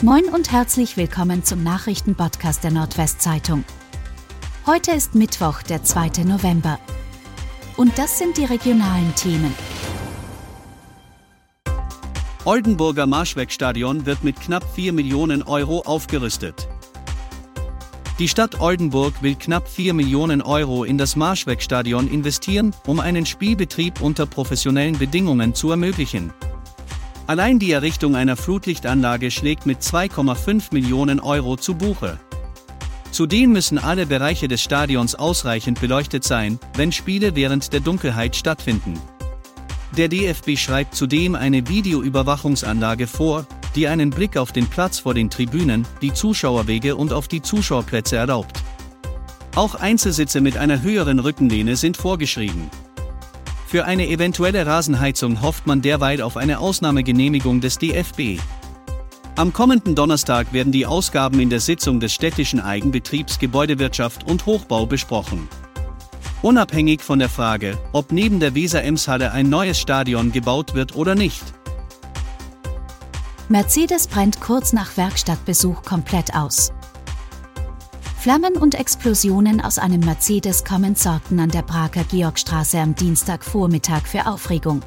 Moin und herzlich willkommen zum Nachrichtenpodcast der Nordwestzeitung. Heute ist Mittwoch, der 2. November. Und das sind die regionalen Themen. Oldenburger Marschwegstadion wird mit knapp 4 Millionen Euro aufgerüstet. Die Stadt Oldenburg will knapp 4 Millionen Euro in das Marschwegstadion investieren, um einen Spielbetrieb unter professionellen Bedingungen zu ermöglichen. Allein die Errichtung einer Flutlichtanlage schlägt mit 2,5 Millionen Euro zu Buche. Zudem müssen alle Bereiche des Stadions ausreichend beleuchtet sein, wenn Spiele während der Dunkelheit stattfinden. Der DFB schreibt zudem eine Videoüberwachungsanlage vor, die einen Blick auf den Platz vor den Tribünen, die Zuschauerwege und auf die Zuschauerplätze erlaubt. Auch Einzelsitze mit einer höheren Rückenlehne sind vorgeschrieben. Für eine eventuelle Rasenheizung hofft man derweil auf eine Ausnahmegenehmigung des DFB. Am kommenden Donnerstag werden die Ausgaben in der Sitzung des städtischen Eigenbetriebs Gebäudewirtschaft und Hochbau besprochen. Unabhängig von der Frage, ob neben der Weser-Ems-Halle ein neues Stadion gebaut wird oder nicht. Mercedes brennt kurz nach Werkstattbesuch komplett aus. Flammen und Explosionen aus einem Mercedes kommen sorgten an der Prager Georgstraße am Dienstagvormittag für Aufregung.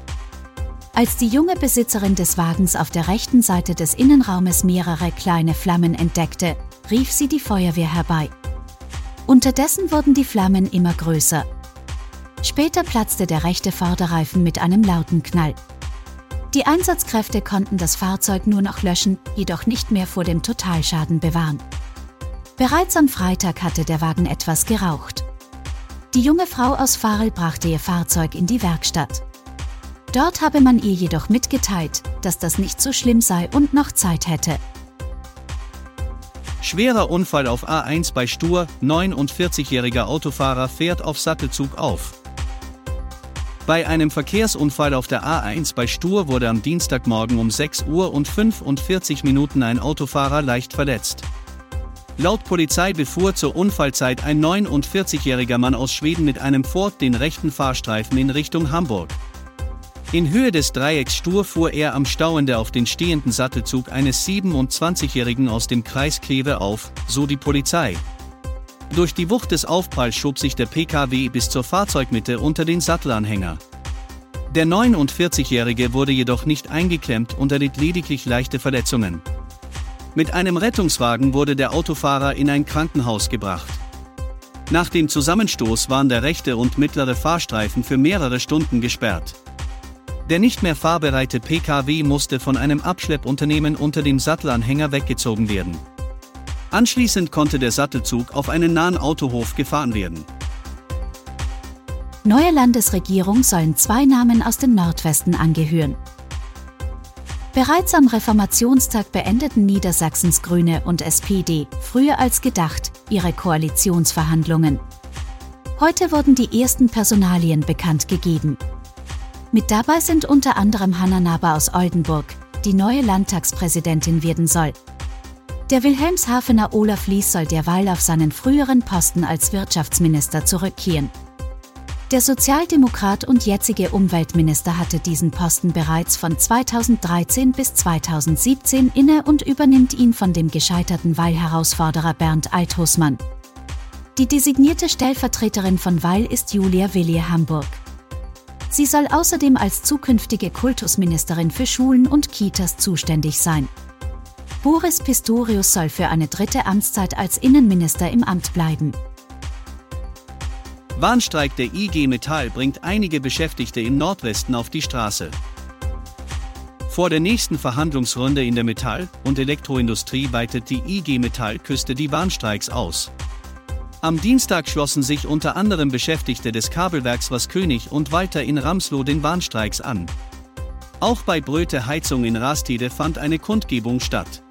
Als die junge Besitzerin des Wagens auf der rechten Seite des Innenraumes mehrere kleine Flammen entdeckte, rief sie die Feuerwehr herbei. Unterdessen wurden die Flammen immer größer. Später platzte der rechte Vorderreifen mit einem lauten Knall. Die Einsatzkräfte konnten das Fahrzeug nur noch löschen, jedoch nicht mehr vor dem Totalschaden bewahren. Bereits am Freitag hatte der Wagen etwas geraucht. Die junge Frau aus Farel brachte ihr Fahrzeug in die Werkstatt. Dort habe man ihr jedoch mitgeteilt, dass das nicht so schlimm sei und noch Zeit hätte. Schwerer Unfall auf A1 bei Stur, 49-jähriger Autofahrer fährt auf Sattelzug auf. Bei einem Verkehrsunfall auf der A1 bei Stur wurde am Dienstagmorgen um 6 Uhr und 45 Minuten ein Autofahrer leicht verletzt. Laut Polizei befuhr zur Unfallzeit ein 49-jähriger Mann aus Schweden mit einem Ford den rechten Fahrstreifen in Richtung Hamburg. In Höhe des Dreiecks Stur fuhr er am Stauende auf den stehenden Sattelzug eines 27-Jährigen aus dem Kreis Kleve auf, so die Polizei. Durch die Wucht des Aufpralls schob sich der PKW bis zur Fahrzeugmitte unter den Sattelanhänger. Der 49-Jährige wurde jedoch nicht eingeklemmt und erlitt lediglich leichte Verletzungen. Mit einem Rettungswagen wurde der Autofahrer in ein Krankenhaus gebracht. Nach dem Zusammenstoß waren der rechte und mittlere Fahrstreifen für mehrere Stunden gesperrt. Der nicht mehr fahrbereite Pkw musste von einem Abschleppunternehmen unter dem Sattelanhänger weggezogen werden. Anschließend konnte der Sattelzug auf einen nahen Autohof gefahren werden. Neue Landesregierung sollen zwei Namen aus dem Nordwesten angehören. Bereits am Reformationstag beendeten Niedersachsens Grüne und SPD, früher als gedacht, ihre Koalitionsverhandlungen. Heute wurden die ersten Personalien bekannt gegeben. Mit dabei sind unter anderem Hanna Naber aus Oldenburg, die neue Landtagspräsidentin werden soll. Der Wilhelmshavener Olaf Lies soll derweil auf seinen früheren Posten als Wirtschaftsminister zurückkehren. Der Sozialdemokrat und jetzige Umweltminister hatte diesen Posten bereits von 2013 bis 2017 inne und übernimmt ihn von dem gescheiterten Weil-Herausforderer Bernd Althusmann. Die designierte Stellvertreterin von Weil ist Julia Willier Hamburg. Sie soll außerdem als zukünftige Kultusministerin für Schulen und Kitas zuständig sein. Boris Pistorius soll für eine dritte Amtszeit als Innenminister im Amt bleiben. Warnstreik der IG Metall bringt einige Beschäftigte im Nordwesten auf die Straße. Vor der nächsten Verhandlungsrunde in der Metall- und Elektroindustrie weitet die IG Metall-Küste die Warnstreiks aus. Am Dienstag schlossen sich unter anderem Beschäftigte des Kabelwerks Was König und Walter in Ramsloh den Warnstreiks an. Auch bei Bröte Heizung in Rastede fand eine Kundgebung statt.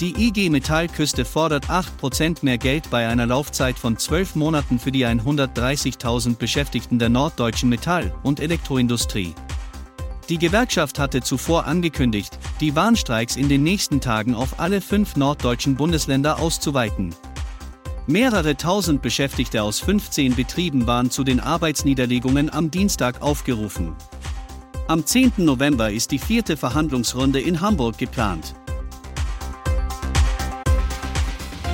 Die IG Metallküste fordert 8% mehr Geld bei einer Laufzeit von 12 Monaten für die 130.000 Beschäftigten der norddeutschen Metall- und Elektroindustrie. Die Gewerkschaft hatte zuvor angekündigt, die Warnstreiks in den nächsten Tagen auf alle fünf norddeutschen Bundesländer auszuweiten. Mehrere tausend Beschäftigte aus 15 Betrieben waren zu den Arbeitsniederlegungen am Dienstag aufgerufen. Am 10. November ist die vierte Verhandlungsrunde in Hamburg geplant.